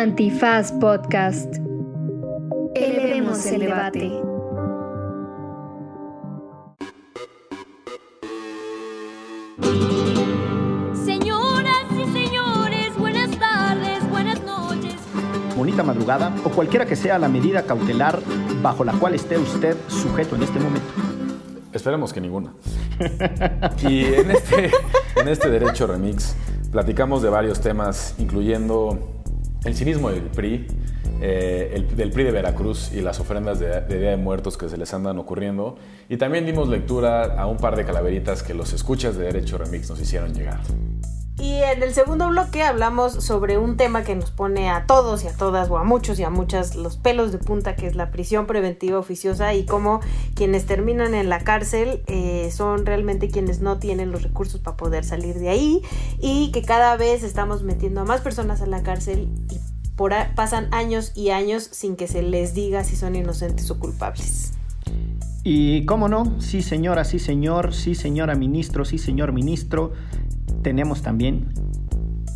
Antifaz Podcast. Elevemos el debate. Señoras y señores, buenas tardes, buenas noches. bonita madrugada o cualquiera que sea la medida cautelar bajo la cual esté usted sujeto en este momento. Esperemos que ninguna. Y en este, en este Derecho Remix platicamos de varios temas, incluyendo el cinismo del PRI, eh, el, del PRI de Veracruz y las ofrendas de, de Día de Muertos que se les andan ocurriendo. Y también dimos lectura a un par de calaveritas que los escuchas de Derecho Remix nos hicieron llegar. Y en el segundo bloque hablamos sobre un tema que nos pone a todos y a todas, o a muchos y a muchas, los pelos de punta, que es la prisión preventiva oficiosa y cómo quienes terminan en la cárcel eh, son realmente quienes no tienen los recursos para poder salir de ahí y que cada vez estamos metiendo a más personas a la cárcel y por pasan años y años sin que se les diga si son inocentes o culpables. Y cómo no, sí señora, sí señor, sí señora ministro, sí señor ministro, tenemos también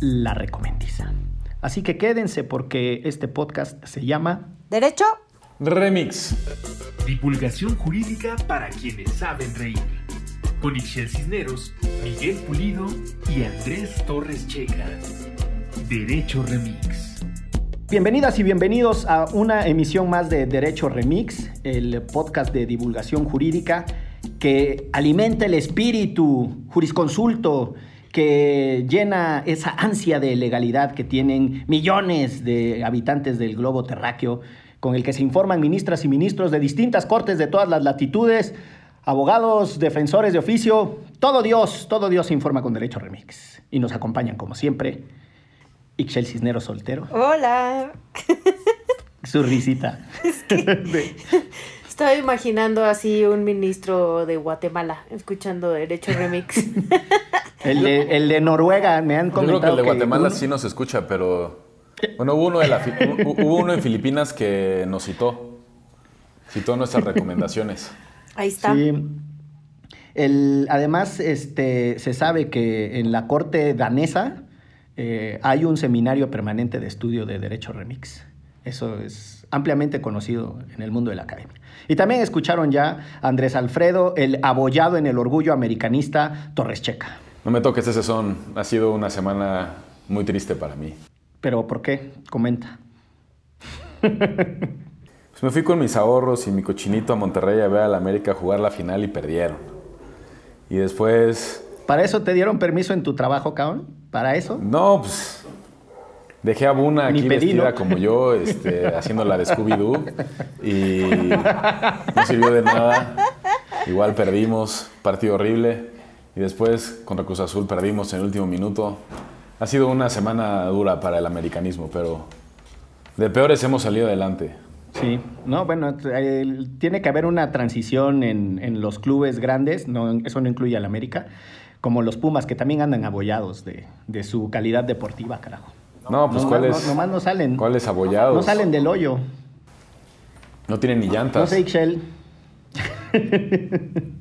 la recomendiza. Así que quédense porque este podcast se llama ¿Derecho? Remix. Divulgación jurídica para quienes saben reír. Con Ixel Cisneros, Miguel Pulido y Andrés Torres Checa. Derecho Remix. Bienvenidas y bienvenidos a una emisión más de Derecho Remix, el podcast de divulgación jurídica que alimenta el espíritu jurisconsulto, que llena esa ansia de legalidad que tienen millones de habitantes del globo terráqueo, con el que se informan ministras y ministros de distintas cortes de todas las latitudes, abogados, defensores de oficio, todo Dios, todo Dios se informa con Derecho Remix. Y nos acompañan como siempre. Ixel Cisneros soltero. Hola. Su risita. De- Estoy imaginando así un ministro de Guatemala escuchando Derecho Remix. el, de, el de Noruega, me han Yo creo comentado que el de Guatemala sí nos escucha, pero. Bueno, hubo uno, de la, hubo uno en Filipinas que nos citó. Citó nuestras recomendaciones. Ahí está. Sí. El- además, este, se sabe que en la corte danesa eh, hay un seminario permanente de estudio de Derecho Remix. Eso es ampliamente conocido en el mundo de la academia. Y también escucharon ya a Andrés Alfredo, el abollado en el orgullo americanista Torres Checa. No me toques ese son. Ha sido una semana muy triste para mí. ¿Pero por qué? Comenta. Pues me fui con mis ahorros y mi cochinito a Monterrey a ver a la América jugar la final y perdieron. Y después. ¿Para eso te dieron permiso en tu trabajo, cabrón? ¿Para eso? No, pues. Dejé a Buna aquí pedí, vestida ¿no? como yo, este, haciendo la de Scooby-Doo. Y no sirvió de nada. Igual perdimos, partido horrible. Y después contra Cruz Azul perdimos en el último minuto. Ha sido una semana dura para el americanismo, pero de peores hemos salido adelante. Sí, no, bueno, tiene que haber una transición en, en los clubes grandes, no, eso no incluye al América, como los Pumas, que también andan abollados de, de su calidad deportiva, carajo. No, pues ¿cuáles? no- nomás no salen. ¿Cuáles abollados? No salen del hoyo. No tienen ni llantas. No sé, Ixchel.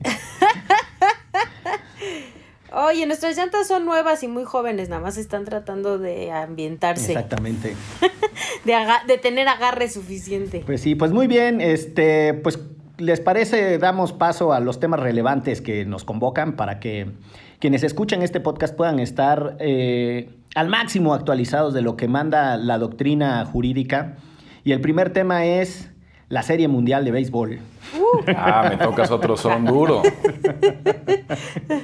Oye, nuestras llantas son nuevas y muy jóvenes, nada más están tratando de ambientarse, Exactamente. de, aga- de tener agarre suficiente. Pues sí, pues muy bien, este, pues les parece, damos paso a los temas relevantes que nos convocan para que quienes escuchan este podcast puedan estar eh, al máximo actualizados de lo que manda la doctrina jurídica. Y el primer tema es la Serie Mundial de Béisbol. Ah, me tocas otro son duro.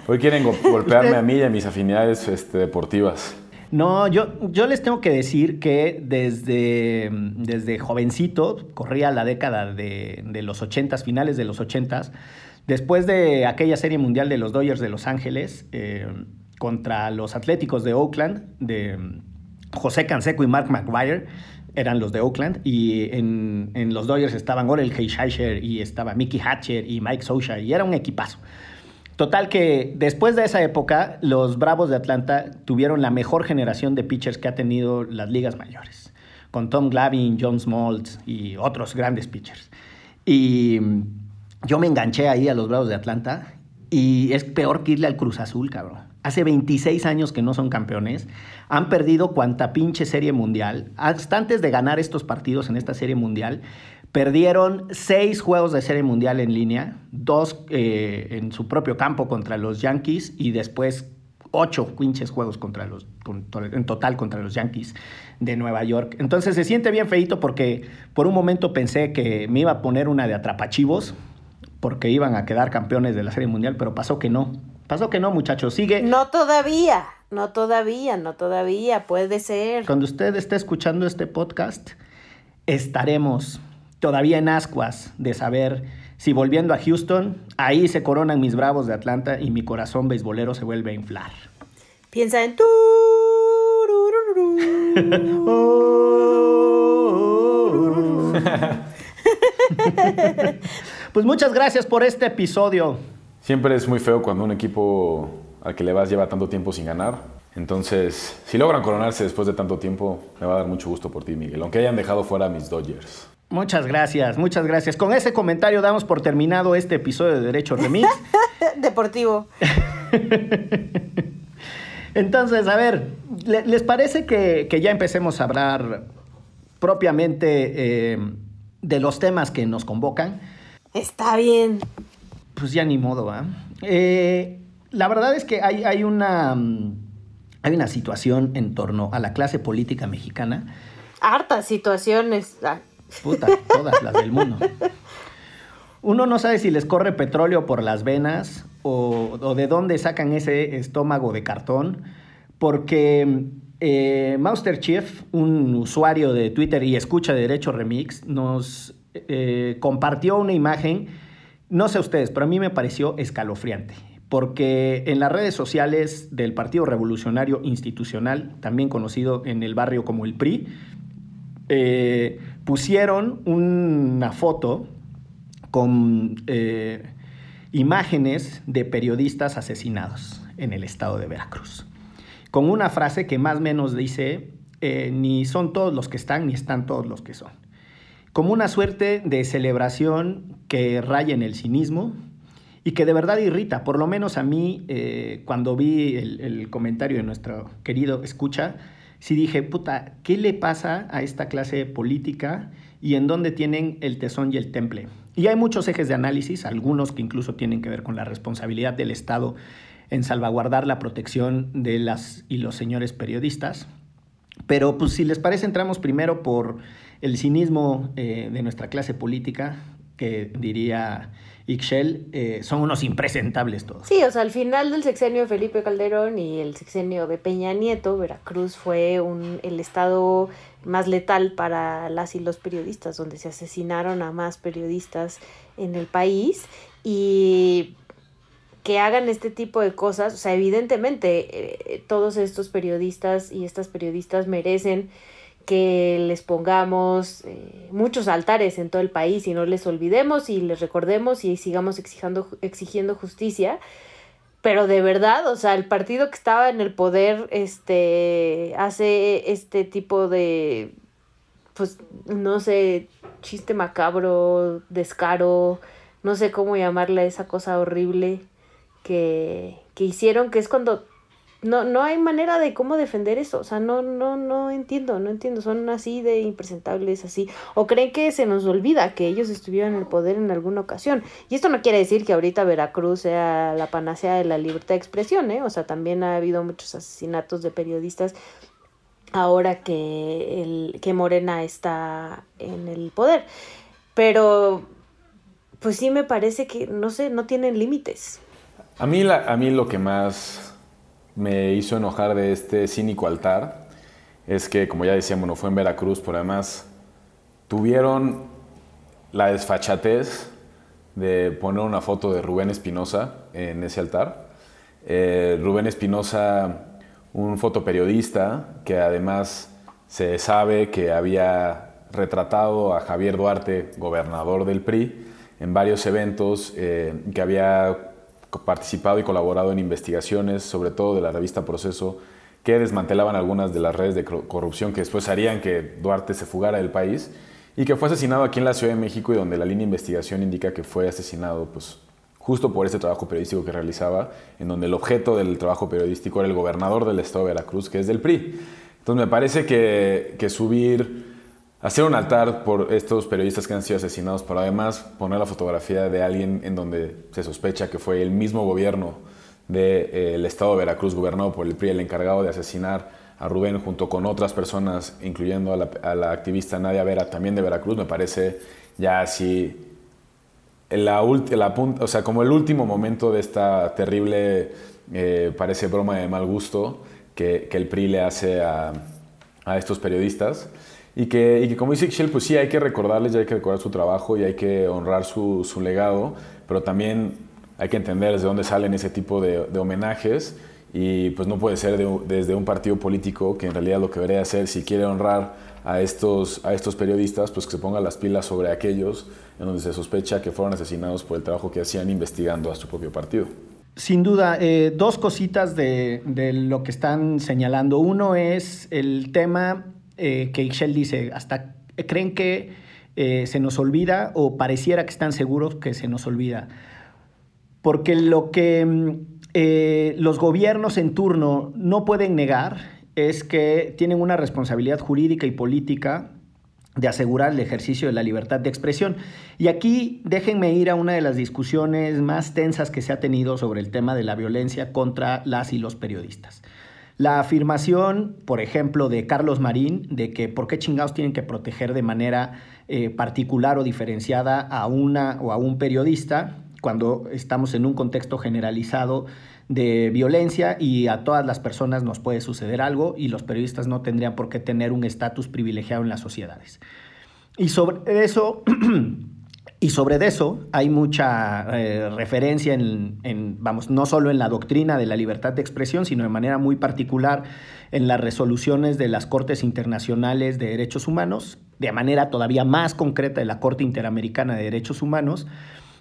Hoy quieren go- golpearme a mí y a mis afinidades este, deportivas. No, yo, yo les tengo que decir que desde, desde jovencito, corría la década de, de los 80s, finales de los 80s, después de aquella serie mundial de los Dodgers de Los Ángeles eh, contra los Atléticos de Oakland, de José Canseco y Mark McGuire, eran los de Oakland, y en, en los Dodgers estaban Orel Heischer y estaba Mickey Hatcher y Mike Socha, y era un equipazo. Total que después de esa época, los Bravos de Atlanta tuvieron la mejor generación de pitchers que ha tenido las ligas mayores, con Tom Glavine, John Smoltz y otros grandes pitchers. Y yo me enganché ahí a los Bravos de Atlanta y es peor que irle al Cruz Azul, cabrón. Hace 26 años que no son campeones. Han perdido cuanta pinche serie mundial. Hasta antes de ganar estos partidos en esta serie mundial, perdieron seis juegos de serie mundial en línea, dos eh, en su propio campo contra los Yankees y después ocho pinches juegos contra los, en total contra los Yankees de Nueva York. Entonces se siente bien feito porque por un momento pensé que me iba a poner una de atrapachivos porque iban a quedar campeones de la Serie Mundial, pero pasó que no. Pasó que no, muchachos. Sigue. No todavía, no todavía, no todavía, puede ser. Cuando usted esté escuchando este podcast, estaremos todavía en ascuas de saber si volviendo a Houston, ahí se coronan mis bravos de Atlanta y mi corazón beisbolero se vuelve a inflar. Piensa en tu. Pues muchas gracias por este episodio. Siempre es muy feo cuando un equipo al que le vas lleva tanto tiempo sin ganar. Entonces, si logran coronarse después de tanto tiempo, me va a dar mucho gusto por ti, Miguel. Aunque hayan dejado fuera a mis Dodgers. Muchas gracias, muchas gracias. Con ese comentario damos por terminado este episodio de Derecho Remix. Deportivo. Entonces, a ver, ¿le- ¿les parece que, que ya empecemos a hablar propiamente eh, de los temas que nos convocan? Está bien. Pues ya ni modo, ¿va? Eh, la verdad es que hay, hay una, mm, hay una situación en torno a la clase política mexicana, Hartas situaciones. Ah, puta, todas las del mundo. Uno no sabe si les corre petróleo por las venas o, o de dónde sacan ese estómago de cartón, porque eh, Mauster Chief, un usuario de Twitter y escucha de Derecho Remix, nos eh, compartió una imagen, no sé ustedes, pero a mí me pareció escalofriante, porque en las redes sociales del Partido Revolucionario Institucional, también conocido en el barrio como el PRI, eh, pusieron una foto con eh, imágenes de periodistas asesinados en el estado de Veracruz. Con una frase que más o menos dice, ni son todos los que están, ni están todos los que son. Como una suerte de celebración que raya en el cinismo y que de verdad irrita. Por lo menos a mí, eh, cuando vi el, el comentario de nuestro querido escucha, sí dije, puta, ¿qué le pasa a esta clase política y en dónde tienen el tesón y el temple? Y hay muchos ejes de análisis, algunos que incluso tienen que ver con la responsabilidad del Estado en salvaguardar la protección de las y los señores periodistas. Pero pues si les parece, entramos primero por el cinismo eh, de nuestra clase política, que diría Ixchel, eh, son unos impresentables todos. Sí, o sea, al final del sexenio de Felipe Calderón y el sexenio de Peña Nieto, Veracruz fue un, el estado más letal para las y los periodistas, donde se asesinaron a más periodistas en el país y que hagan este tipo de cosas, o sea, evidentemente eh, todos estos periodistas y estas periodistas merecen que les pongamos eh, muchos altares en todo el país y no les olvidemos y les recordemos y sigamos exigiendo, exigiendo justicia. Pero de verdad, o sea, el partido que estaba en el poder este, hace este tipo de, pues, no sé, chiste macabro, descaro, no sé cómo llamarle esa cosa horrible que, que hicieron, que es cuando no, no hay manera de cómo defender eso. O sea, no, no, no entiendo, no entiendo. Son así de impresentables, así. O creen que se nos olvida que ellos estuvieron en el poder en alguna ocasión. Y esto no quiere decir que ahorita Veracruz sea la panacea de la libertad de expresión, ¿eh? O sea, también ha habido muchos asesinatos de periodistas ahora que, el, que Morena está en el poder. Pero, pues sí me parece que, no sé, no tienen límites. A mí, la- a mí lo que más me hizo enojar de este cínico altar es que, como ya decíamos, no fue en Veracruz, pero además tuvieron la desfachatez de poner una foto de Rubén Espinosa en ese altar. Eh, Rubén Espinosa, un fotoperiodista que además se sabe que había retratado a Javier Duarte, gobernador del PRI, en varios eventos, eh, que había participado y colaborado en investigaciones, sobre todo de la revista Proceso, que desmantelaban algunas de las redes de cor- corrupción que después harían que Duarte se fugara del país y que fue asesinado aquí en la Ciudad de México y donde la línea de investigación indica que fue asesinado pues, justo por ese trabajo periodístico que realizaba, en donde el objeto del trabajo periodístico era el gobernador del estado de Veracruz, que es del PRI. Entonces me parece que subir, hacer un altar por estos periodistas que han sido asesinados, pero además poner la fotografía de alguien en donde se sospecha que fue el mismo gobierno del estado de Veracruz, gobernado por el PRI, el encargado de asesinar a Rubén junto con otras personas, incluyendo a la, activista Nadia Vera, también de Veracruz, me parece ya así la o sea, como el último momento de esta terrible, eh, parece broma de mal gusto que, que el PRI le hace a, a estos periodistas. Y que, y que, como dice Ixchel, pues sí, hay que recordarles, ya hay que recordar su trabajo y hay que honrar su, su legado, pero también hay que entender desde dónde salen ese tipo de, de homenajes y pues no puede ser de, desde un partido político que en realidad lo que debería hacer si quiere honrar a estos, a estos periodistas, pues que se pongan las pilas sobre aquellos en donde se sospecha que fueron asesinados por el trabajo que hacían investigando a su propio partido. Sin duda, eh, dos cositas de, de, lo que están señalando. Uno es el tema eh, que Ixchel dice, hasta creen que eh, se nos olvida o pareciera que están seguros que se nos olvida. Porque lo que eh, los gobiernos en turno no pueden negar es que tienen una responsabilidad jurídica y política de asegurar el ejercicio de la libertad de expresión. Y aquí déjenme ir a una de las discusiones más tensas que se ha tenido sobre el tema de la violencia contra las y los periodistas. La afirmación, por ejemplo, de Carlos Marín, de que por qué chingados tienen que proteger de manera eh, particular o diferenciada a una o a un periodista, cuando estamos en un contexto generalizado de violencia y a todas las personas nos puede suceder algo y los periodistas no tendrían por qué tener un estatus privilegiado en las sociedades. Y sobre eso, y sobre eso hay mucha eh, referencia en, en, vamos, no solo en la doctrina de la libertad de expresión, sino de manera muy particular en las resoluciones de las Cortes Internacionales de Derechos Humanos, de manera todavía más concreta de la Corte Interamericana de Derechos Humanos,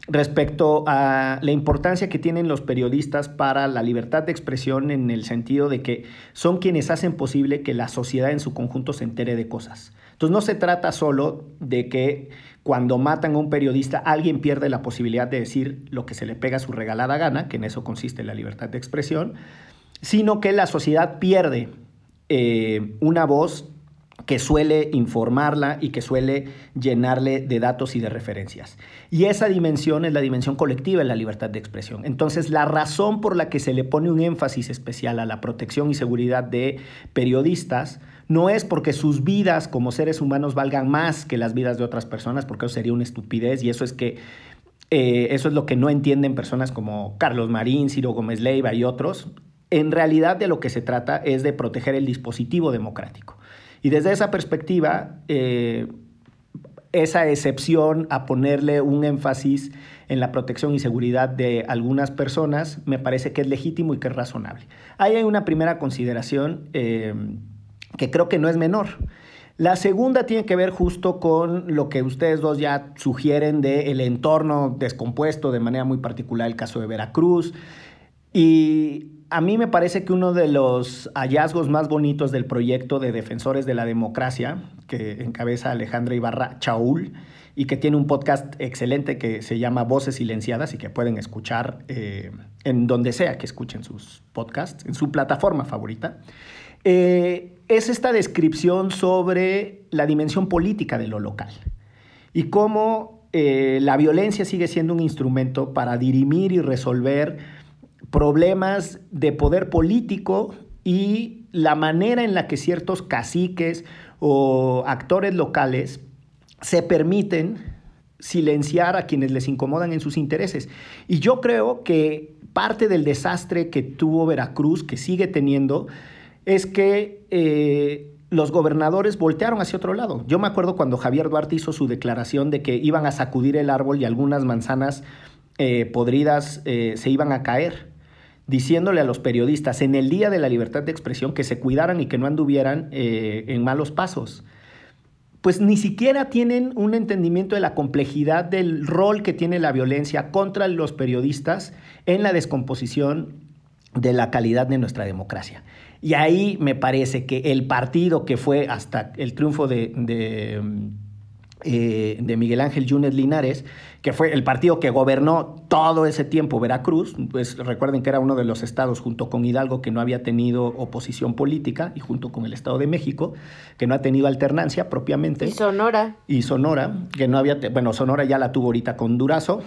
respecto a la importancia que tienen los periodistas para la libertad de expresión en el sentido de que son quienes hacen posible que la sociedad en su conjunto se entere de cosas. Entonces no se trata solo de que cuando matan a un periodista alguien pierde la posibilidad de decir lo que se le pega a su regalada gana, que en eso consiste la libertad de expresión, sino que la sociedad pierde eh, una voz que suele informarla y que suele llenarle de datos y de referencias. Y esa dimensión es la dimensión colectiva de la libertad de expresión. Entonces, la razón por la que se le pone un énfasis especial a la protección y seguridad de periodistas no es porque sus vidas como seres humanos valgan más que las vidas de otras personas, porque eso sería una estupidez y eso es que eh, eso es lo que no entienden personas como Carlos Marín, Ciro Gómez Leiva y otros. En realidad de lo que se trata es de proteger el dispositivo democrático. Y desde esa perspectiva, eh, esa excepción a ponerle un énfasis en la protección y seguridad de algunas personas me parece que es legítimo y que es razonable. Ahí hay una primera consideración eh, que creo que no es menor. La segunda tiene que ver justo con lo que ustedes dos ya sugieren de el entorno descompuesto, de manera muy particular el caso de Veracruz. Y a mí me parece que uno de los hallazgos más bonitos del proyecto de Defensores de la Democracia, que encabeza Alejandra Ibarra Chaul, y que tiene un podcast excelente que se llama Voces Silenciadas y que pueden escuchar eh, en donde sea que escuchen sus podcasts, en su plataforma favorita, eh, es esta descripción sobre la dimensión política de lo local y cómo eh, la violencia sigue siendo un instrumento para dirimir y resolver problemas de poder político y la manera en la que ciertos caciques o actores locales se permiten silenciar a quienes les incomodan en sus intereses. Y yo creo que parte del desastre que tuvo Veracruz, que sigue teniendo, es que eh, los gobernadores voltearon hacia otro lado. Yo me acuerdo cuando Javier Duarte hizo su declaración de que iban a sacudir el árbol y algunas manzanas eh, podridas eh, se iban a caer diciéndole a los periodistas en el Día de la Libertad de Expresión que se cuidaran y que no anduvieran en malos pasos. Pues ni siquiera tienen un entendimiento de la complejidad del rol que tiene la violencia contra los periodistas en la descomposición de la calidad de nuestra democracia. Y ahí me parece que el partido que fue hasta el triunfo de, de eh, de Miguel Ángel Yunes Linares, que fue el partido que gobernó todo ese tiempo Veracruz. Pues recuerden que era uno de los estados junto con Hidalgo que no había tenido oposición política y junto con el Estado de México que no ha tenido alternancia propiamente. Y Sonora. Y Sonora, que no había, bueno, Sonora ya la tuvo ahorita con Durazo.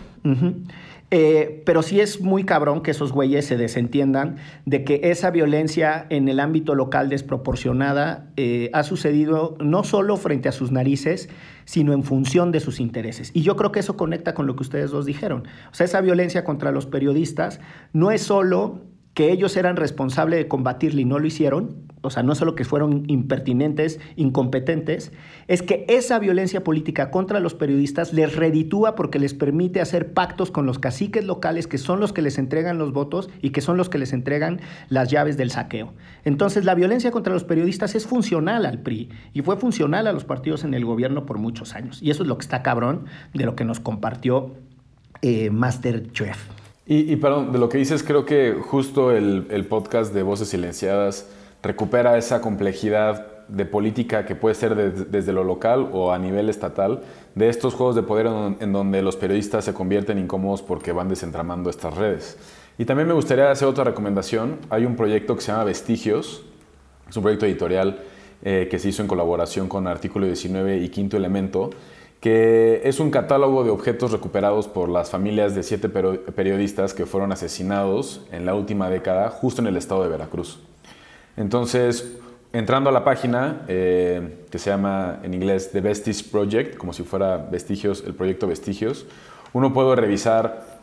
Eh, pero sí es muy cabrón que esos güeyes se desentiendan de que esa violencia en el ámbito local desproporcionada eh, ha sucedido no solo frente a sus narices, sino en función de sus intereses. Y yo creo que eso conecta con lo que ustedes dos dijeron. O sea, esa violencia contra los periodistas no es solo que ellos eran responsables de combatirla y no lo hicieron, o sea, no solo que fueron impertinentes, incompetentes, es que esa violencia política contra los periodistas les reditúa porque les permite hacer pactos con los caciques locales que son los que les entregan los votos y que son los que les entregan las llaves del saqueo. Entonces, la violencia contra los periodistas es funcional al PRI y fue funcional a los partidos en el gobierno por muchos años. Y eso es lo que está cabrón de lo que nos compartió eh, Masterchef. Y, perdón, de lo que dices, creo que justo el, podcast de Voces Silenciadas recupera esa complejidad de política que puede ser de, desde lo local o a nivel estatal, de estos juegos de poder en, en donde los periodistas se convierten incómodos porque van desentramando estas redes. Y también me gustaría hacer otra recomendación. Hay un proyecto que se llama Vestigios, es un proyecto editorial eh, que se hizo en colaboración con Artículo 19 y Quinto Elemento, que es un catálogo de objetos recuperados por las familias de siete periodistas que fueron asesinados en la última década justo en el estado de Veracruz. Entonces, entrando a la página eh, que se llama en inglés The Vestige Project, como si fuera Vestigios, el proyecto Vestigios, uno puede revisar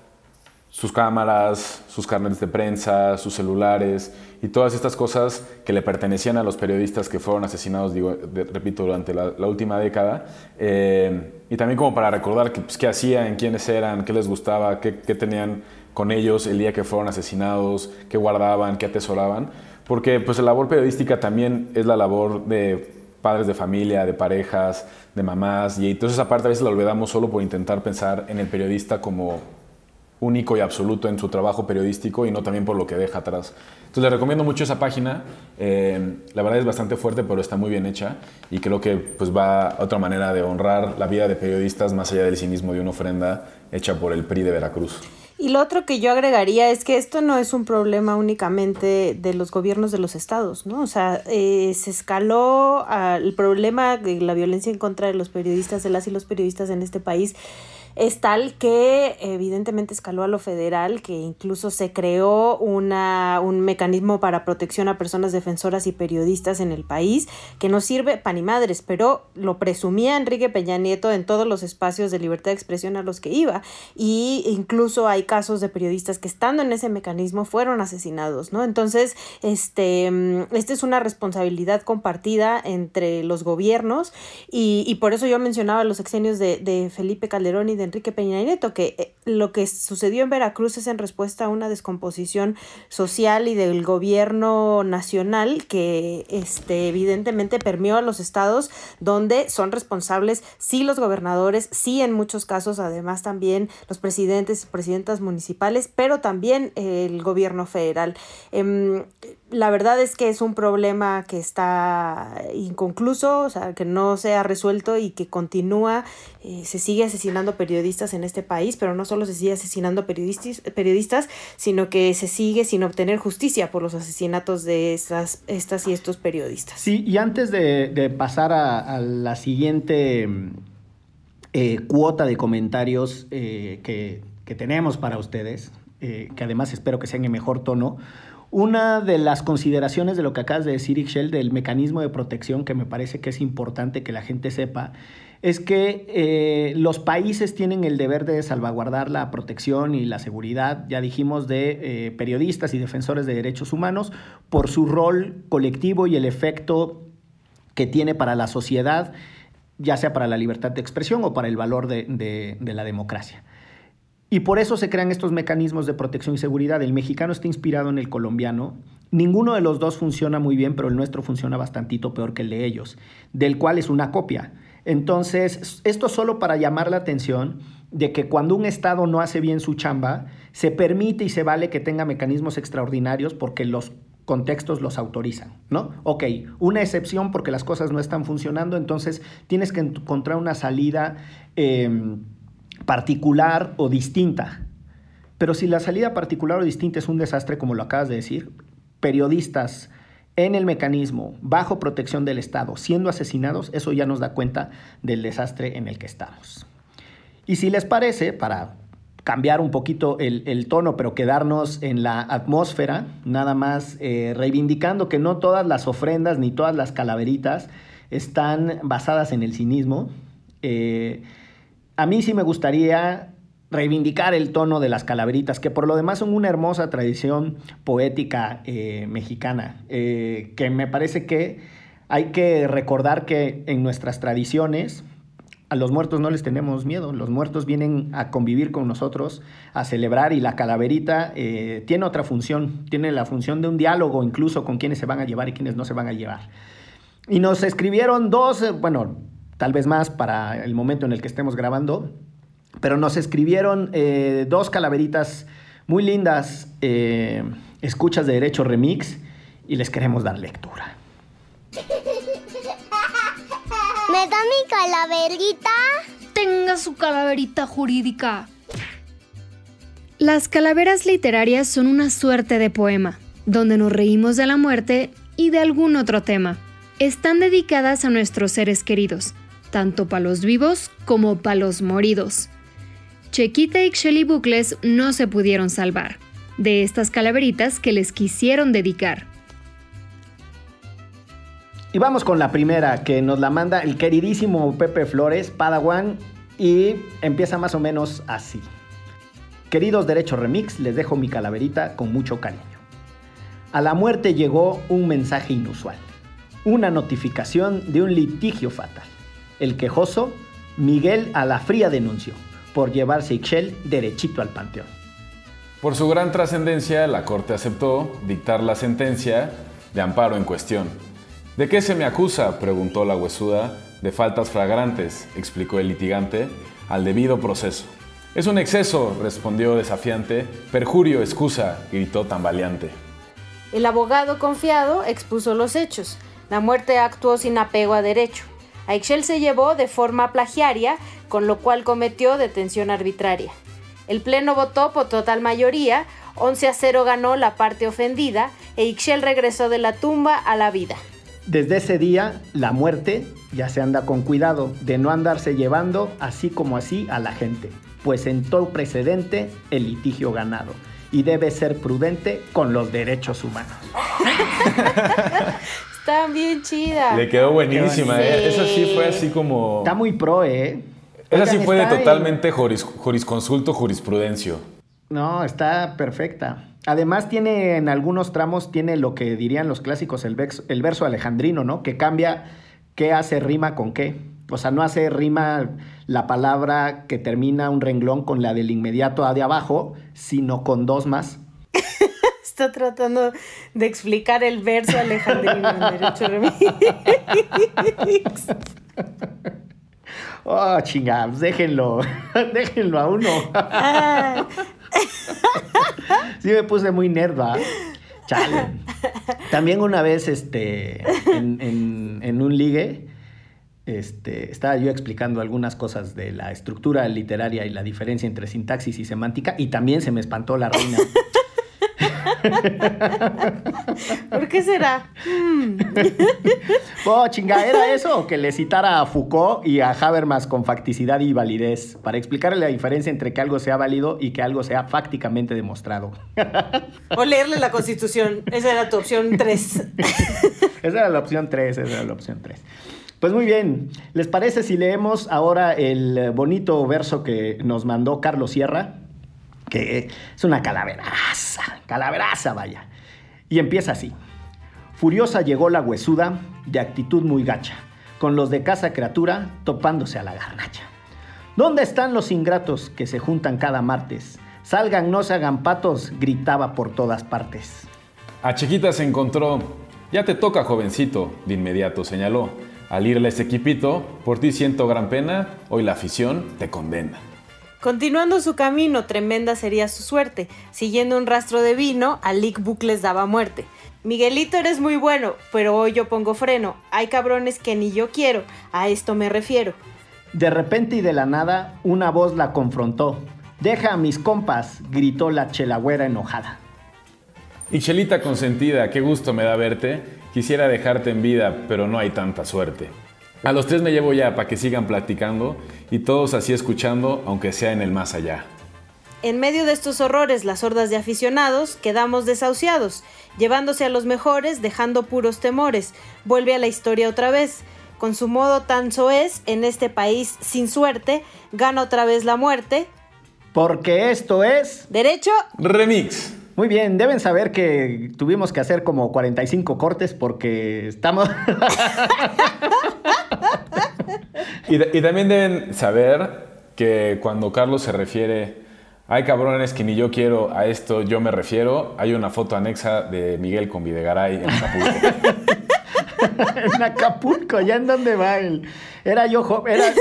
sus cámaras, sus carnets de prensa, sus celulares y todas estas cosas que le pertenecían a los periodistas que fueron asesinados, digo, repito, durante la, última década. Eh, y también como para recordar qué pues, hacían, quiénes eran, qué les gustaba, qué, qué, tenían con ellos el día que fueron asesinados, qué guardaban, qué atesoraban. Porque pues la labor periodística también es la labor de padres de familia, de parejas, de mamás. Y entonces aparte a veces la olvidamos solo por intentar pensar en el periodista como único y absoluto en su trabajo periodístico y no también por lo que deja atrás. Entonces les recomiendo mucho esa página. Eh, la verdad es bastante fuerte, pero está muy bien hecha y creo que pues va a otra manera de honrar la vida de periodistas más allá del cinismo de una ofrenda hecha por el PRI de Veracruz. Y lo otro que yo agregaría es que esto no es un problema únicamente de los gobiernos de los estados, ¿no? O sea, eh, se escaló al problema de la violencia en contra de los periodistas, de las y los periodistas en este país es tal que evidentemente escaló a lo federal, que incluso se creó una, un mecanismo para protección a personas defensoras y periodistas en el país, que no sirve pan y madres, pero lo presumía Enrique Peña Nieto en todos los espacios de libertad de expresión a los que iba. Y incluso hay casos de periodistas que estando en ese mecanismo fueron asesinados, ¿no? Entonces, este, esta es una responsabilidad compartida entre los gobiernos y, y por eso yo mencionaba los exenios de, de Felipe Calderón y de Enrique Peña Nieto, que lo que sucedió en Veracruz es en respuesta a una descomposición social y del gobierno nacional que este, evidentemente permeó a los estados donde son responsables sí los gobernadores, sí en muchos casos además también los presidentes y presidentas municipales, pero también el gobierno federal. Eh, la verdad es que es un problema que está inconcluso, o sea, que no se ha resuelto y que continúa, eh, se sigue asesinando periodistas en este país, pero no solo se sigue asesinando periodistas, sino que se sigue sin obtener justicia por los asesinatos de estas, estas y estos periodistas. Sí, y antes de, pasar a, la siguiente eh, cuota de comentarios eh, que, que, tenemos para ustedes, eh, que además espero que sean en mejor tono, una de las consideraciones de lo que acabas de decir, Ixchel, del mecanismo de protección que me parece que es importante que la gente sepa, es que eh, los países tienen el deber de salvaguardar la protección y la seguridad, ya dijimos, de eh, periodistas y defensores de derechos humanos por su rol colectivo y el efecto que tiene para la sociedad, ya sea para la libertad de expresión o para el valor de, de, de la democracia. Y por eso se crean estos mecanismos de protección y seguridad. El mexicano está inspirado en el colombiano. Ninguno de los dos funciona muy bien, pero el nuestro funciona bastantito peor que el de ellos, del cual es una copia. Entonces, esto solo para llamar la atención de que cuando un Estado no hace bien su chamba, se permite y se vale que tenga mecanismos extraordinarios porque los contextos los autorizan, ¿no? Ok, una excepción porque las cosas no están funcionando, entonces tienes que encontrar una salida eh, particular o distinta. Pero si la salida particular o distinta es un desastre, como lo acabas de decir, periodistas en el mecanismo, bajo protección del Estado, siendo asesinados, eso ya nos da cuenta del desastre en el que estamos. Y si les parece, para cambiar un poquito el, tono, pero quedarnos en la atmósfera, nada más eh, reivindicando que no todas las ofrendas ni todas las calaveritas están basadas en el cinismo. Eh, a mí sí me gustaría reivindicar el tono de las calaveritas, que por lo demás son una hermosa tradición poética eh, mexicana, eh, que me parece que hay que recordar que en nuestras tradiciones a los muertos no les tenemos miedo, los muertos vienen a convivir con nosotros, a celebrar y la calaverita eh, tiene otra función, tiene la función de un diálogo incluso con quienes se van a llevar y quienes no se van a llevar. Y nos escribieron dos, eh, bueno, tal vez más para el momento en el que estemos grabando, pero nos escribieron eh, dos calaveritas muy lindas, eh, escuchas de Derecho Remix, y les queremos dar lectura. ¿Me da mi calaverita? Tenga su calaverita jurídica. Las calaveras literarias son una suerte de poema, donde nos reímos de la muerte y de algún otro tema. Están dedicadas a nuestros seres queridos, tanto para los vivos como para los moridos. Chequita y Shelly Bucles no se pudieron salvar de estas calaveritas que les quisieron dedicar. Y vamos con la primera, que nos la manda el queridísimo Pepe Flores, Padawan, y empieza más o menos así. Queridos Derecho Remix, les dejo mi calaverita con mucho cariño. A la muerte llegó un mensaje inusual, una notificación de un litigio fatal. El quejoso, Miguel a la fría denunció por llevarse Ixchel derechito al panteón. Por su gran trascendencia, la Corte aceptó dictar la sentencia de amparo en cuestión. ¿De qué se me acusa? preguntó la huesuda. De faltas flagrantes, explicó el litigante, al debido proceso. Es un exceso, respondió desafiante. Perjurio, excusa, gritó tambaleante. El abogado confiado expuso los hechos. La muerte actuó sin apego a derecho. A Ixchel se llevó de forma plagiaria, con lo cual cometió detención arbitraria. El Pleno votó por total mayoría, 11 a 0 ganó la parte ofendida e Ixchel regresó de la tumba a la vida. Desde ese día, la muerte ya se anda con cuidado de no andarse llevando así como así a la gente, pues sentó precedente el litigio ganado y debe ser prudente con los derechos humanos. Está bien chida. Le quedó buenísima, Sí. ¿eh? Esa sí fue así como... Está muy pro, ¿eh? Esa sí fue de totalmente juris- jurisconsulto, jurisprudencio. No, está perfecta. Además tiene en algunos tramos, tiene lo que dirían los clásicos, el, vex- el verso alejandrino, ¿no? Que cambia qué hace rima con qué. O sea, no hace rima la palabra que termina un renglón con la del inmediato a de abajo, sino con dos más. Está tratando de explicar el verso alejandrino en Derecho Remix. Oh, chingados, déjenlo, déjenlo a uno. Ah, Sí me puse muy nerd, ¿va? Chale. También una vez, este, en, en- en un ligue, este, estaba yo explicando algunas cosas de la estructura literaria y la diferencia entre sintaxis y semántica, y también se me espantó la reina. ¿Por qué será? Oh, chinga, ¿era eso? Que le citara a Foucault y a Habermas con facticidad y validez para explicarle la diferencia entre que algo sea válido y que algo sea fácticamente demostrado. O leerle la Constitución. Esa era tu opción 3. Esa era la opción 3, esa era la opción 3. Pues muy bien, ¿les parece si leemos ahora el bonito verso que nos mandó Carlos Sierra? Que es una calaveraza, calaveraza, vaya. Y empieza así. Furiosa llegó la huesuda, de actitud muy gacha, con los de casa criatura topándose a la garnacha. ¿Dónde están los ingratos que se juntan cada martes? Salgan, no se hagan patos, gritaba por todas partes. A Chiquita se encontró. Ya te toca, jovencito, de inmediato señaló. Al irle ese equipito, por ti siento gran pena, hoy la afición te condena. Continuando su camino, tremenda sería su suerte. Siguiendo un rastro de vino, a Lick Bucles daba muerte. Miguelito eres muy bueno, pero hoy yo pongo freno. Hay cabrones que ni yo quiero, a esto me refiero. De repente y de la nada, una voz la confrontó. Deja a mis compas, gritó la chelagüera enojada. Y Chelita consentida, qué gusto me da verte. Quisiera dejarte en vida, pero no hay tanta suerte. A los tres me llevo ya para que sigan platicando y todos así escuchando, aunque sea en el más allá. En medio de estos horrores, las hordas de aficionados quedamos desahuciados, llevándose a los mejores, dejando puros temores. Vuelve a la historia otra vez. Con su modo tan soez, en este país sin suerte, gana otra vez la muerte. Porque esto es... Derecho, Remix. Muy bien, deben saber que tuvimos que hacer como 45 cortes porque estamos... Y, y también deben saber que cuando Carlos se refiere, hay cabrones que ni yo quiero, a esto yo me refiero, hay una foto anexa de Miguel con Videgaray en Acapulco. en Acapulco, ¿ya en dónde va él? Era yo, era,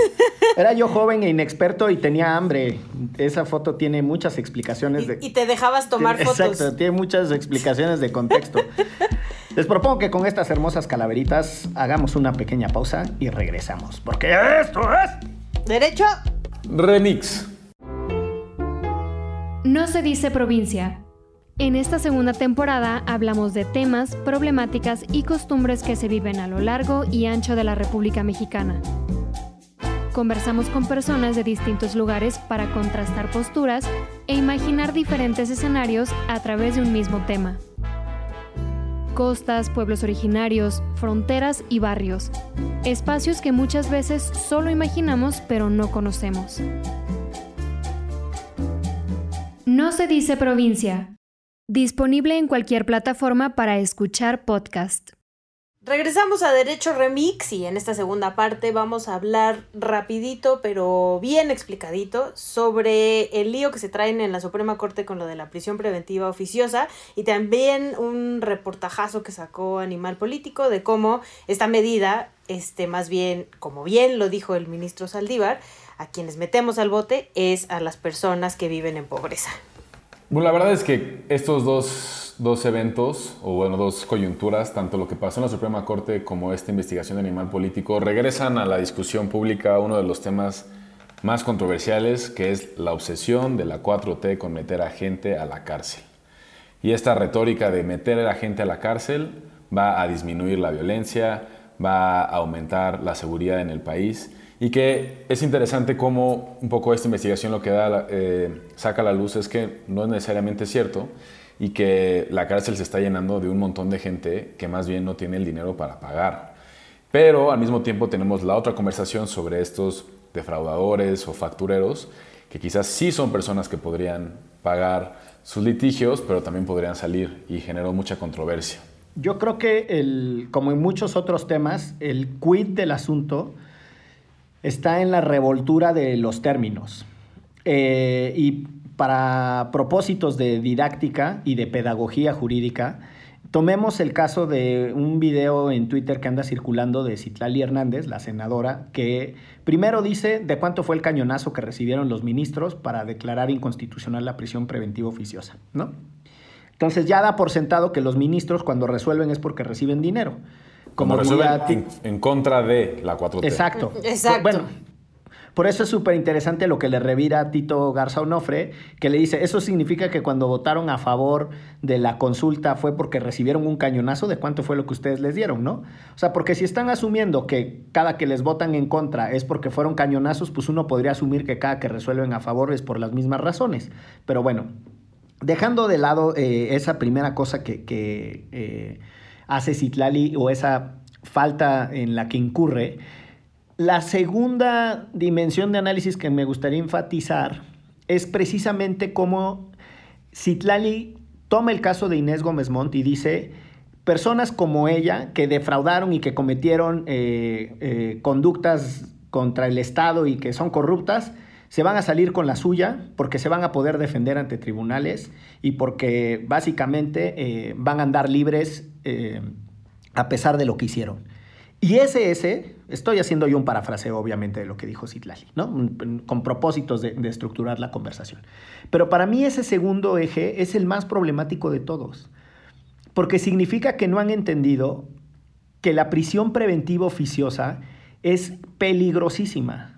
era yo joven e inexperto y tenía hambre. Esa foto tiene muchas explicaciones de... y, y te dejabas tomar Tiene- fotos. Exacto, tiene muchas explicaciones de contexto. Les propongo que con estas hermosas calaveritas hagamos una pequeña pausa y regresamos. Porque esto es... Derecho, Remix. No se dice provincia. En esta segunda temporada hablamos de temas, problemáticas y costumbres que se viven a lo largo y ancho de la República Mexicana. Conversamos con personas de distintos lugares para contrastar posturas e imaginar diferentes escenarios a través de un mismo tema. Costas, pueblos originarios, fronteras y barrios. Espacios que muchas veces solo imaginamos pero no conocemos. No se dice provincia. Disponible en cualquier plataforma para escuchar podcast. Regresamos a Derecho Remix y en esta segunda parte vamos a hablar rapidito pero bien explicadito sobre el lío que se traen en la Suprema Corte con lo de la prisión preventiva oficiosa y también un reportajazo que sacó Animal Político de cómo esta medida, este más bien, como bien lo dijo el ministro Saldívar, a quienes metemos al bote es a las personas que viven en pobreza. Bueno, la verdad es que estos dos, dos eventos, o bueno, dos coyunturas, tanto lo que pasó en la Suprema Corte como esta investigación de animal político, regresan a la discusión pública uno de los temas más controversiales, que es la obsesión de la 4T con meter a gente a la cárcel. Y esta retórica de meter a la gente a la cárcel va a disminuir la violencia, va a aumentar la seguridad en el país y que es interesante cómo un poco esta investigación lo que da, eh, saca a la luz es que no es necesariamente cierto y que la cárcel se está llenando de un montón de gente que más bien no tiene el dinero para pagar. Pero al mismo tiempo tenemos la otra conversación sobre estos defraudadores o factureros que quizás sí son personas que podrían pagar sus litigios, pero también podrían salir y generó mucha controversia. Yo creo que, el, como en muchos otros temas, el quid del asunto está en la revoltura de los términos. Eh, y para propósitos de didáctica y de pedagogía jurídica, tomemos el caso de un video en Twitter que anda circulando de Citlali Hernández, la senadora, que primero dice de cuánto fue el cañonazo que recibieron los ministros para declarar inconstitucional la prisión preventiva oficiosa, ¿no? Entonces ya da por sentado que los ministros cuando resuelven es porque reciben dinero. Como resuelven en, en contra de la 4T. Exacto. Exacto. Bueno, por eso es súper interesante lo que le revira a Tito Garza Onofre, que le dice, eso significa que cuando votaron a favor de la consulta fue porque recibieron un cañonazo de cuánto fue lo que ustedes les dieron, ¿no? O sea, porque si están asumiendo que cada que les votan en contra es porque fueron cañonazos, pues uno podría asumir que cada que resuelven a favor es por las mismas razones. Pero bueno, dejando de lado eh, esa primera cosa que, que, eh, hace Citlali o esa falta en la que incurre, la segunda dimensión de análisis que me gustaría enfatizar es precisamente cómo Citlali toma el caso de Inés Gómez Montt y dice, personas como ella que defraudaron y que cometieron eh, eh, conductas contra el Estado y que son corruptas, se van a salir con la suya porque se van a poder defender ante tribunales y porque básicamente eh, van a andar libres eh, a pesar de lo que hicieron. Y ese, ese, estoy haciendo yo un parafraseo obviamente de lo que dijo Citlali, ¿no? Con propósitos de, de estructurar la conversación. Pero para mí ese segundo eje es el más problemático de todos. porque significa que no han entendido que la prisión preventiva oficiosa es peligrosísima,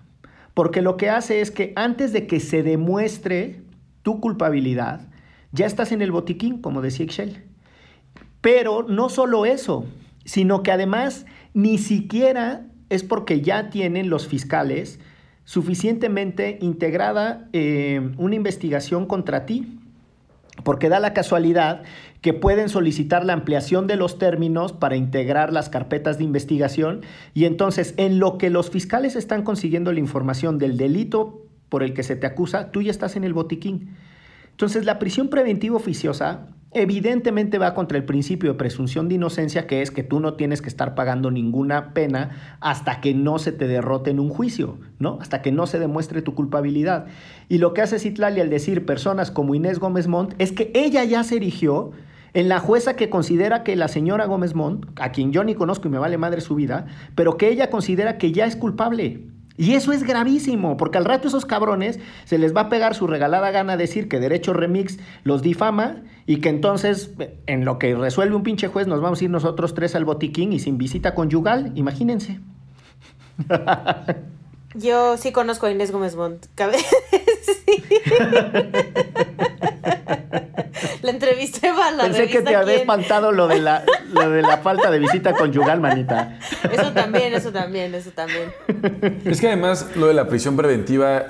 porque lo que hace es que antes de que se demuestre tu culpabilidad, ya estás en el botiquín, como decía Excel. Pero no solo eso, sino que además ni siquiera es porque ya tienen los fiscales suficientemente integrada eh, una investigación contra ti, porque da la casualidad que pueden solicitar la ampliación de los términos para integrar las carpetas de investigación y entonces en lo que los fiscales están consiguiendo la información del delito por el que se te acusa, tú ya estás en el botiquín. Entonces la prisión preventiva oficiosa evidentemente va contra el principio de presunción de inocencia, que es que tú no tienes que estar pagando ninguna pena hasta que no se te derrote en un juicio, ¿no? Hasta que no se demuestre tu culpabilidad. Y lo que hace Citlali al decir personas como Inés Gómez Montt es que ella ya se erigió en la jueza que considera que la señora Gómez Montt, a quien yo ni conozco y me vale madre su vida, pero que ella considera que ya es culpable. Y eso es gravísimo, porque al rato esos cabrones se les va a pegar su regalada gana decir que Derecho Remix los difama y que entonces, en lo que resuelve un pinche juez, nos vamos a ir nosotros tres al botiquín y sin visita conyugal, imagínense. Yo sí conozco a Inés Gómez Montt. Cabe- sí. la entrevisté para la Pensé que te había espantado lo de, la, lo de la falta de visita conyugal, manita. Eso también, eso también, eso también. Es que además lo de la prisión preventiva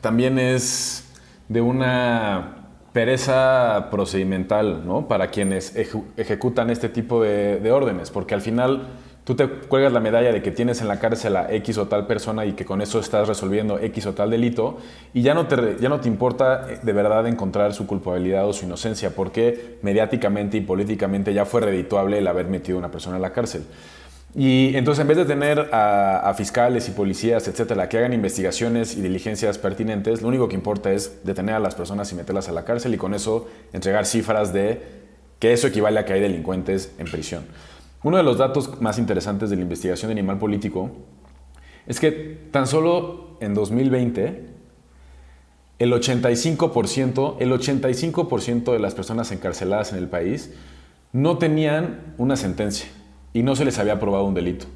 también es de una pereza procedimental, ¿no? Para quienes ejecutan este tipo de, de órdenes, porque al final tú te cuelgas la medalla de que tienes en la cárcel a X o tal persona y que con eso estás resolviendo X o tal delito y ya no te, ya no te importa eh, de verdad encontrar su culpabilidad o su inocencia, porque mediáticamente y políticamente ya fue redituable el haber metido a una persona en la cárcel. Y entonces, en vez de tener a, a fiscales y policías, etcétera, que hagan investigaciones y diligencias pertinentes, lo único que importa es detener a las personas y meterlas a la cárcel y con eso entregar cifras de que eso equivale a que hay delincuentes en prisión. Uno de los datos más interesantes de la investigación de animal político es que tan solo en 2020 el 85%, el 85% de las personas encarceladas en el país no tenían una sentencia y no se les había aprobado un delito.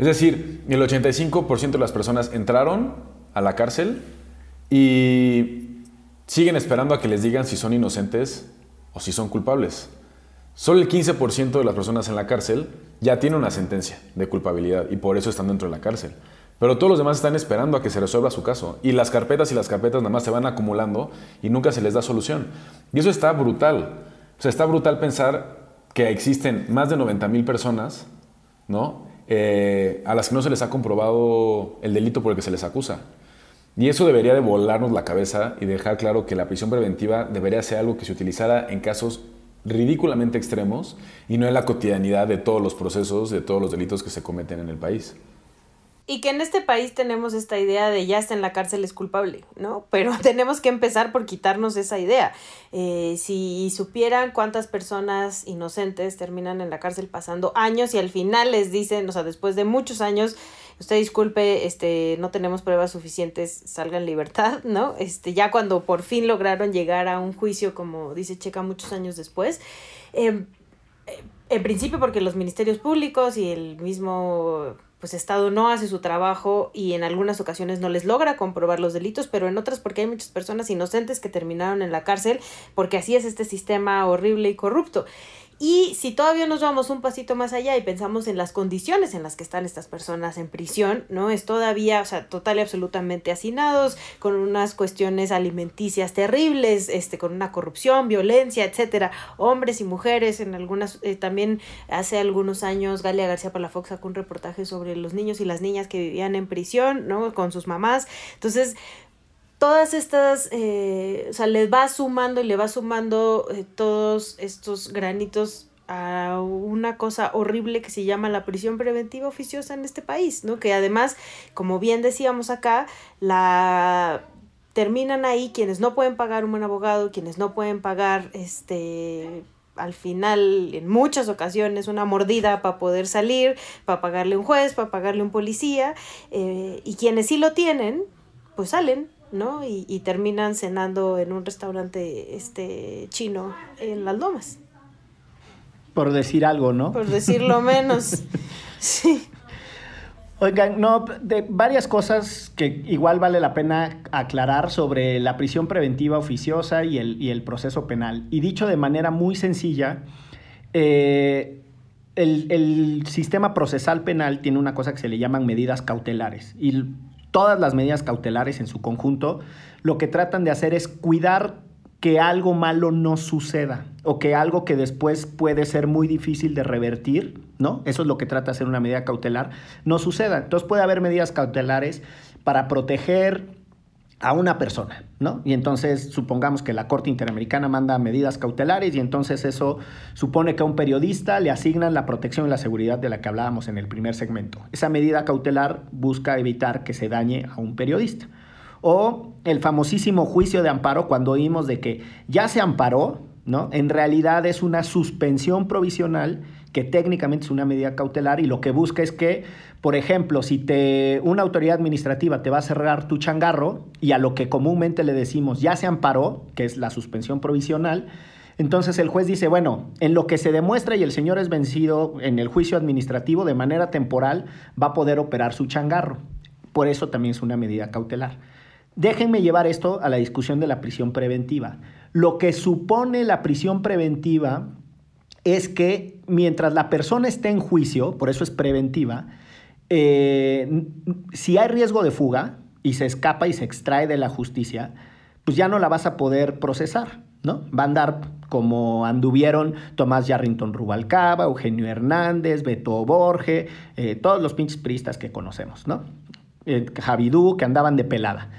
Es decir, el 85% de las personas entraron a la cárcel y siguen esperando a que les digan si son inocentes o si son culpables. Solo el 15% de las personas en la cárcel ya tiene una sentencia de culpabilidad y por eso están dentro de la cárcel. Pero todos los demás están esperando a que se resuelva su caso. Y las carpetas y las carpetas nada más se van acumulando y nunca se les da solución. Y eso está brutal. O sea, está brutal pensar que existen más de 90 mil personas, ¿no? Eh, a las que no se les ha comprobado el delito por el que se les acusa. Y eso debería de volarnos la cabeza y dejar claro que la prisión preventiva debería ser algo que se utilizara en casos ridículamente extremos y no en la cotidianidad de todos los procesos, de todos los delitos que se cometen en el país. Y que en este país tenemos esta idea de ya está en la cárcel es culpable, ¿no? Pero tenemos que empezar por quitarnos esa idea. Eh, si supieran cuántas personas inocentes terminan en la cárcel pasando años y al final les dicen, o sea, después de muchos años, usted disculpe, este, no tenemos pruebas suficientes, salga en libertad, ¿no? Este, ya cuando por fin lograron llegar a un juicio, como dice Checa, muchos años después. eh, eh, en principio porque los ministerios públicos y el mismo pues Estado no hace su trabajo y en algunas ocasiones no les logra comprobar los delitos, pero en otras porque hay muchas personas inocentes que terminaron en la cárcel porque así es este sistema horrible y corrupto. Y si todavía nos vamos un pasito más allá y pensamos en las condiciones en las que están estas personas en prisión, ¿no? Es todavía, o sea, total y absolutamente hacinados, con unas cuestiones alimenticias terribles, este, con una corrupción, violencia, etcétera. Hombres y mujeres, en algunas, eh, también hace algunos años Galia García Palafox sacó un reportaje sobre los niños y las niñas que vivían en prisión, ¿no? Con sus mamás. Entonces, todas estas, eh, o sea, les va sumando y le va sumando eh, todos estos granitos a una cosa horrible que se llama la prisión preventiva oficiosa en este país, ¿no? Que además, como bien decíamos acá, la terminan ahí quienes no pueden pagar un buen abogado, quienes no pueden pagar este al final, en muchas ocasiones, una mordida para poder salir, para pagarle un juez, para pagarle un policía, eh, y quienes sí lo tienen, pues salen, ¿no? Y, y terminan cenando en un restaurante este chino en las lomas. Por decir algo, ¿no? Por decirlo menos. Sí. Oigan, no, de varias cosas que igual vale la pena aclarar sobre la prisión preventiva oficiosa y el, y el proceso penal. Y dicho de manera muy sencilla, eh, el, el sistema procesal penal tiene una cosa que se le llaman medidas cautelares. Y todas las medidas cautelares en su conjunto lo que tratan de hacer es cuidar que algo malo no suceda o que algo que después puede ser muy difícil de revertir, ¿no? Eso es lo que trata de hacer una medida cautelar, no suceda. Entonces puede haber medidas cautelares para proteger a una persona, ¿no? Y entonces supongamos que la Corte Interamericana manda medidas cautelares y entonces eso supone que a un periodista le asignan la protección y la seguridad de la que hablábamos en el primer segmento. Esa medida cautelar busca evitar que se dañe a un periodista. O el famosísimo juicio de amparo cuando oímos de que ya se amparó, ¿no? En realidad es una suspensión provisional que técnicamente es una medida cautelar y lo que busca es que, por ejemplo, si te, una autoridad administrativa te va a cerrar tu changarro y a lo que comúnmente le decimos ya se amparó, que es la suspensión provisional, entonces el juez dice, bueno, en lo que se demuestra y el señor es vencido en el juicio administrativo de manera temporal, va a poder operar su changarro. Por eso también es una medida cautelar. Déjenme llevar esto a la discusión de la prisión preventiva. Lo que supone la prisión preventiva es que mientras la persona esté en juicio, por eso es preventiva, eh, si hay riesgo de fuga y se escapa y se extrae de la justicia, pues ya no la vas a poder procesar, ¿no? Va a andar como anduvieron Tomás Yarrington Rubalcaba, Eugenio Hernández, Beto Borge, eh, todos los pinches priistas que conocemos, ¿no? Eh, Javidú, que andaban de pelada.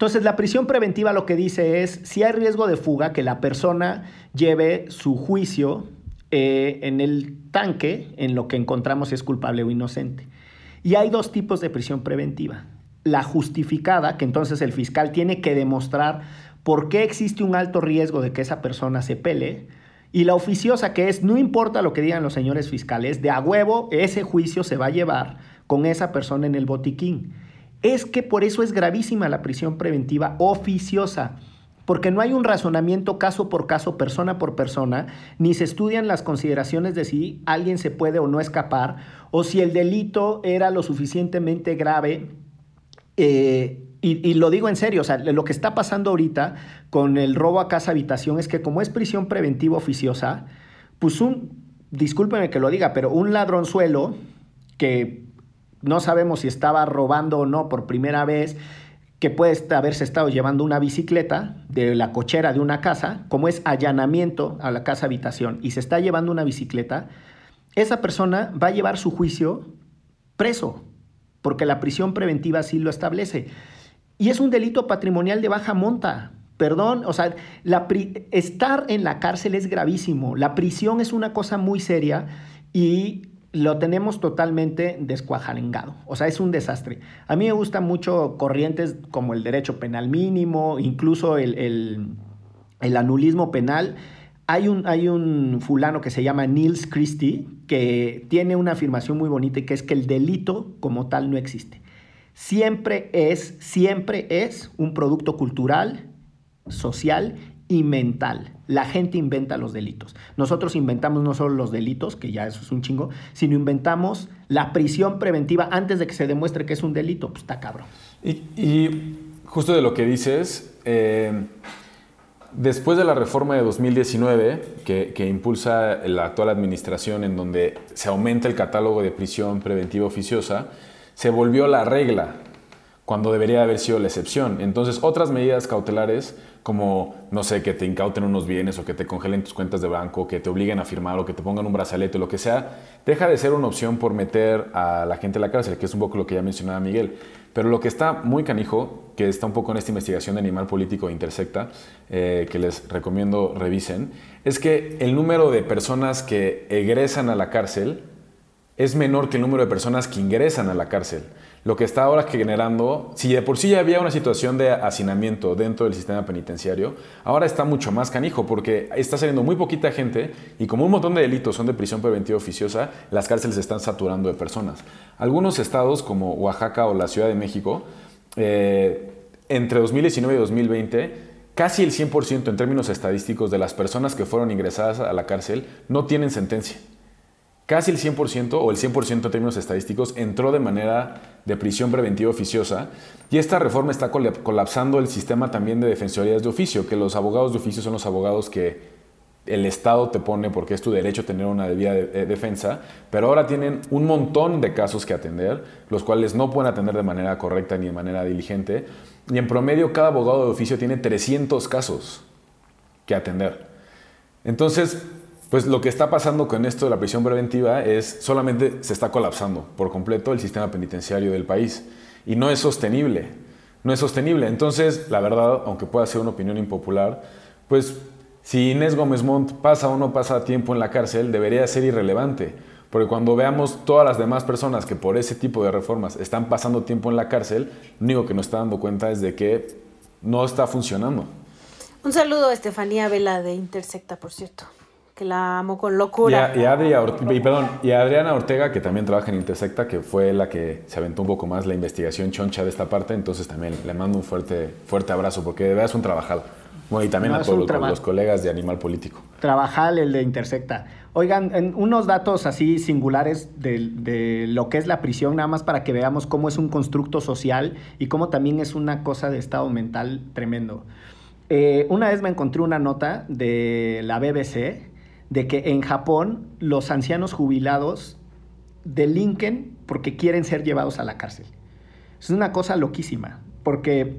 Entonces, la prisión preventiva lo que dice es, si hay riesgo de fuga, que la persona lleve su juicio eh, en el tanque en lo que encontramos si es culpable o inocente. Y hay dos tipos de prisión preventiva. La justificada, que entonces el fiscal tiene que demostrar por qué existe un alto riesgo de que esa persona se pele. Y la oficiosa, que es, no importa lo que digan los señores fiscales, de a huevo ese juicio se va a llevar con esa persona en el botiquín. Es que por eso es gravísima la prisión preventiva oficiosa, porque no hay un razonamiento caso por caso, persona por persona, ni se estudian las consideraciones de si alguien se puede o no escapar, o si el delito era lo suficientemente grave. eh, y, lo digo en serio, o sea, lo que está pasando ahorita con el robo a casa habitación es que como es prisión preventiva oficiosa, pues un, discúlpeme que lo diga, pero un ladronzuelo que no sabemos si estaba robando o no por primera vez, que puede haberse estado llevando una bicicleta de la cochera de una casa, como es allanamiento a la casa habitación, y se está llevando una bicicleta, esa persona va a llevar su juicio preso, porque la prisión preventiva así lo establece. Y es un delito patrimonial de baja monta. Perdón, o sea, estar en la cárcel es gravísimo. La prisión es una cosa muy seria y lo tenemos totalmente descuajalengado. O sea, es un desastre. A mí me gustan mucho corrientes como el derecho penal mínimo, incluso el, el- el anulismo penal. Hay un, hay un fulano que se llama Niels Christie que tiene una afirmación muy bonita y que es que el delito como tal no existe. Siempre es, siempre es un producto cultural, social y mental. La gente inventa los delitos. Nosotros inventamos no solo los delitos, que ya eso es un chingo, sino inventamos la prisión preventiva antes de que se demuestre que es un delito. Pues está cabrón. Y, justo de lo que dices, eh, después de la reforma de 2019, que, que impulsa la actual administración en donde se aumenta el catálogo de prisión preventiva oficiosa, se volvió la regla cuando debería haber sido la excepción. Entonces, otras medidas cautelares, como, no sé, que te incauten unos bienes o que te congelen tus cuentas de banco, que te obliguen a firmar o que te pongan un brazalete o lo que sea, deja de ser una opción por meter a la gente a la cárcel, que es un poco lo que ya mencionaba Miguel. Pero lo que está muy canijo, que está un poco en esta investigación de Animal Político de Intersecta, eh, que les recomiendo revisen, es que el número de personas que egresan a la cárcel es menor que el número de personas que ingresan a la cárcel. Lo que está ahora generando, si de por sí ya había una situación de hacinamiento dentro del sistema penitenciario, ahora está mucho más canijo porque está saliendo muy poquita gente y como un montón de delitos son de prisión preventiva oficiosa, las cárceles se están saturando de personas. Algunos estados como Oaxaca o la Ciudad de México, eh, entre 2019 y 2020, casi el 100% en términos estadísticos de las personas que fueron ingresadas a la cárcel no tienen sentencia. Casi el 100% o el 100% en términos estadísticos entró de manera de prisión preventiva oficiosa y esta reforma está colap- colapsando el sistema también de defensorías de oficio, que los abogados de oficio son los abogados que el Estado te pone porque es tu derecho tener una debida de- eh, defensa, pero ahora tienen un montón de casos que atender, los cuales no pueden atender de manera correcta ni de manera diligente, y en promedio cada abogado de oficio tiene 300 casos que atender. Entonces, pues lo que está pasando con esto de la prisión preventiva es solamente se está colapsando por completo el sistema penitenciario del país y no es sostenible. No es sostenible. Entonces, la verdad, aunque pueda ser una opinión impopular, pues si Inés Gómez Montt pasa o no pasa tiempo en la cárcel, debería ser irrelevante. Porque cuando veamos todas las demás personas que por ese tipo de reformas están pasando tiempo en la cárcel, lo único que nos está dando cuenta es de que no está funcionando. Un saludo a Estefanía Vela de Intersecta, por cierto, que la amo con Y locura. a, y a Adria Or- y, perdón, y a Adriana Ortega, que también trabaja en Intersecta, que fue la que se aventó un poco más la investigación choncha de esta parte, entonces también le mando un fuerte, fuerte abrazo, porque de verdad es un trabajal. Bueno, y también No, a todos los, traba- los colegas de Animal Político. Trabajal, el de Intersecta. Oigan, en unos datos así singulares de, de lo que es la prisión, nada más para que veamos cómo es un constructo social y cómo también es una cosa de estado mental tremendo. Eh, una vez me encontré una nota de la BBC de que en Japón los ancianos jubilados delinquen porque quieren ser llevados a la cárcel. Es una cosa loquísima, porque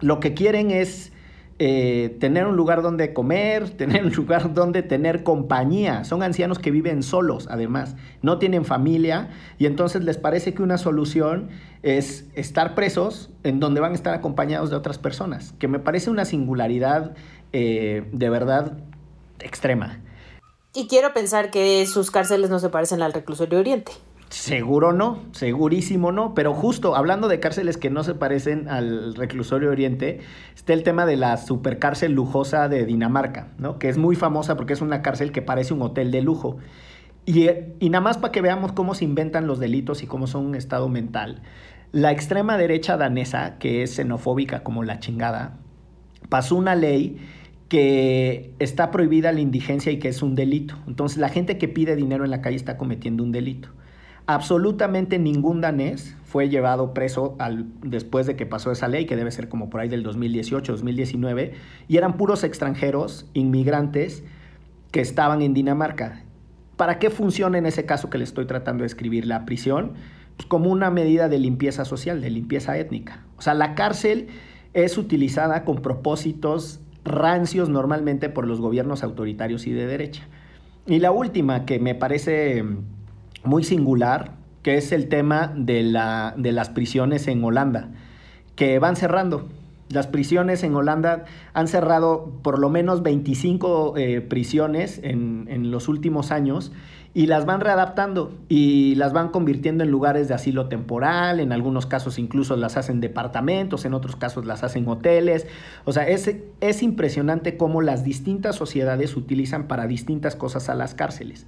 lo que quieren es eh, tener un lugar donde comer, tener un lugar donde tener compañía. Son ancianos que viven solos, además, no tienen familia y entonces les parece que una solución es estar presos en donde van a estar acompañados de otras personas, que me parece una singularidad eh, de verdad extrema. Y quiero pensar que sus cárceles no se parecen al reclusorio Oriente. Seguro no, segurísimo no, pero justo hablando de cárceles que no se parecen al reclusorio Oriente, está el tema de la supercárcel lujosa de Dinamarca, ¿no? que es muy famosa porque es una cárcel que parece un hotel de lujo. Y, eh, y nada más para que veamos cómo se inventan los delitos y cómo son un estado mental, la extrema derecha danesa, que es xenofóbica como la chingada, pasó una ley que está prohibida la indigencia y que es un delito. Entonces la gente que pide dinero en la calle está cometiendo un delito. Absolutamente ningún danés fue llevado preso al, después de que pasó esa ley, que debe ser como por ahí del 2018, 2019, y eran puros extranjeros, inmigrantes, que estaban en Dinamarca. ¿Para qué funciona en ese caso que le estoy tratando de escribir la prisión? Pues como una medida de limpieza social, de limpieza étnica. O sea, la cárcel es utilizada con propósitos rancios normalmente por los gobiernos autoritarios y de derecha. Y la última que me parece muy singular, que es el tema de, la, de las prisiones en Holanda, que van cerrando. Las prisiones en Holanda han cerrado por lo menos 25 eh, prisiones en, en, los últimos años y las van readaptando y las van convirtiendo en lugares de asilo temporal, en algunos casos incluso las hacen departamentos, en otros casos las hacen hoteles. O sea, es, es impresionante cómo las distintas sociedades utilizan para distintas cosas a las cárceles.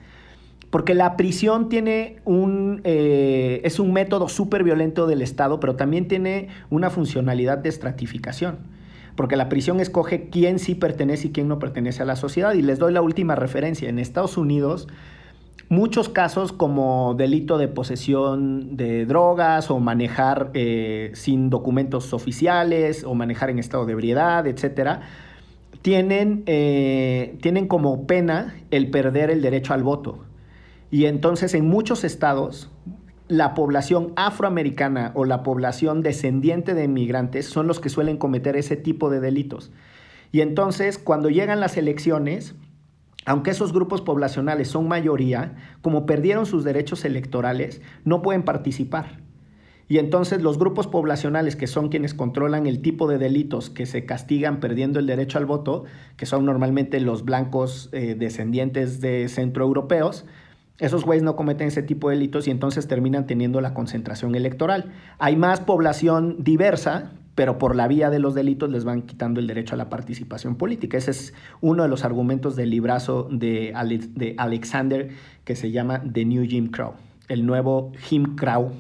Porque la prisión tiene un, eh, es un método súper violento del Estado, pero también tiene una funcionalidad de estratificación. Porque la prisión escoge quién sí pertenece y quién no pertenece a la sociedad. Y les doy la última referencia. En Estados Unidos, muchos casos como delito de posesión de drogas o manejar eh, sin documentos oficiales o manejar en estado de ebriedad, etcétera, tienen, eh, tienen como pena el perder el derecho al voto. Y entonces en muchos estados la población afroamericana o la población descendiente de inmigrantes son los que suelen cometer ese tipo de delitos. Y entonces cuando llegan las elecciones, aunque esos grupos poblacionales son mayoría, como perdieron sus derechos electorales, no pueden participar. Y entonces los grupos poblacionales, que son quienes controlan el tipo de delitos que se castigan perdiendo el derecho al voto, que son normalmente los blancos eh, descendientes de centroeuropeos, esos güeyes no cometen ese tipo de delitos y entonces terminan teniendo la concentración electoral. Hay más población diversa, pero por la vía de los delitos les van quitando el derecho a la participación política. Ese es uno de los argumentos del librazo de, Ale de Alexander que se llama The New Jim Crow, el nuevo Jim Crow.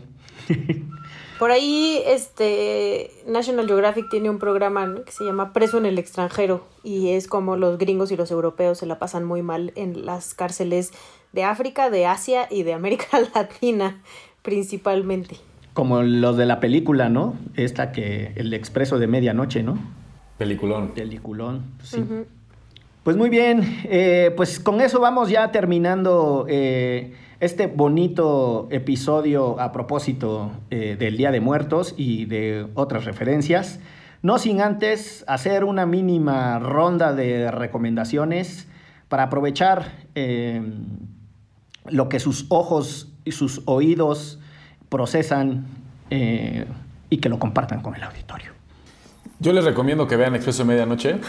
Por ahí, este, National Geographic tiene un programa que se llama Preso en el extranjero y es como los gringos y los europeos se la pasan muy mal en las cárceles de África, de Asia y de América Latina principalmente. Como los de la película, ¿no? Esta que, el expreso de medianoche, ¿no? Peliculón. Peliculón, pues sí. Pues muy bien, eh, pues con eso vamos ya terminando eh, este bonito episodio a propósito eh, del Día de Muertos y de otras referencias. No sin antes hacer una mínima ronda de recomendaciones para aprovechar eh, lo que sus ojos y sus oídos procesan eh, y que lo compartan con el auditorio. Yo les recomiendo que vean Expreso de Medianoche.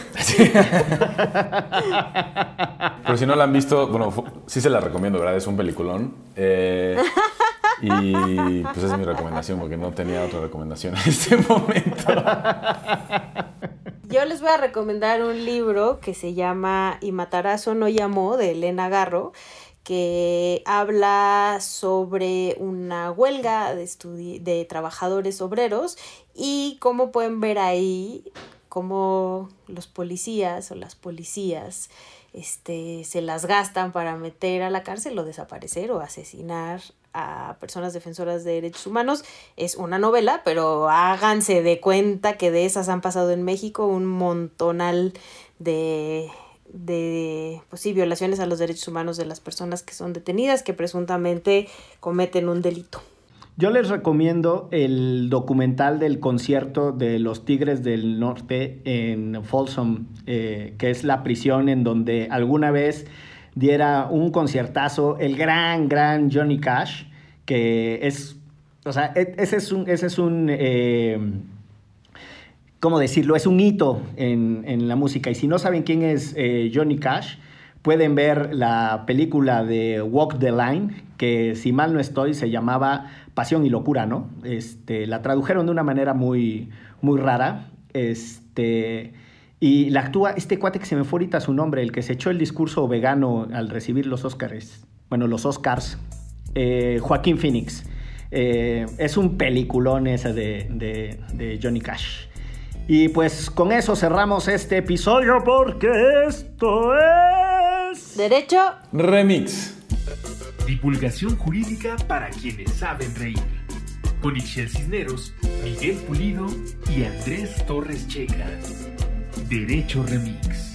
Pero si no la han visto, bueno, sí se la recomiendo, ¿verdad? Es un peliculón. Eh, y pues esa es mi recomendación, porque no tenía otra recomendación en este momento. Yo les voy a recomendar un libro que se llama Y Matarazo no llamó de Elena Garro, que habla sobre una huelga de, de trabajadores obreros y cómo pueden ver ahí cómo los policías o las policías este, se las gastan para meter a la cárcel o desaparecer o asesinar a personas defensoras de derechos humanos. Es una novela, pero háganse de cuenta que de esas han pasado en México un montonal de, de pues sí, violaciones a los derechos humanos de las personas que son detenidas, que presuntamente cometen un delito. Yo les recomiendo el documental del concierto de los Tigres del Norte en Folsom, eh, que es la prisión en donde alguna vez diera un conciertazo el gran, gran Johnny Cash, que es, o sea, e- ese es un, ese es un eh, ¿cómo decirlo? Es un hito en, en la música. Y si no saben quién es eh, Johnny Cash, pueden ver la película de Walk the Line, que si mal no estoy, se llamaba Pasión y Locura, ¿no? Este, la tradujeron de una manera muy, muy rara. Este, y la actúa este cuate que se me fue ahorita su nombre, el que se echó el discurso vegano al recibir los Oscars. Bueno, los Oscars. eh, Joaquín Phoenix. Eh, es un peliculón ese de, de- de Johnny Cash. Y pues con eso cerramos este episodio porque esto es... Derecho, Remix. Divulgación jurídica para quienes saben reír. Con Ixel Cisneros, Miguel Pulido y Andrés Torres Checa. Derecho Remix.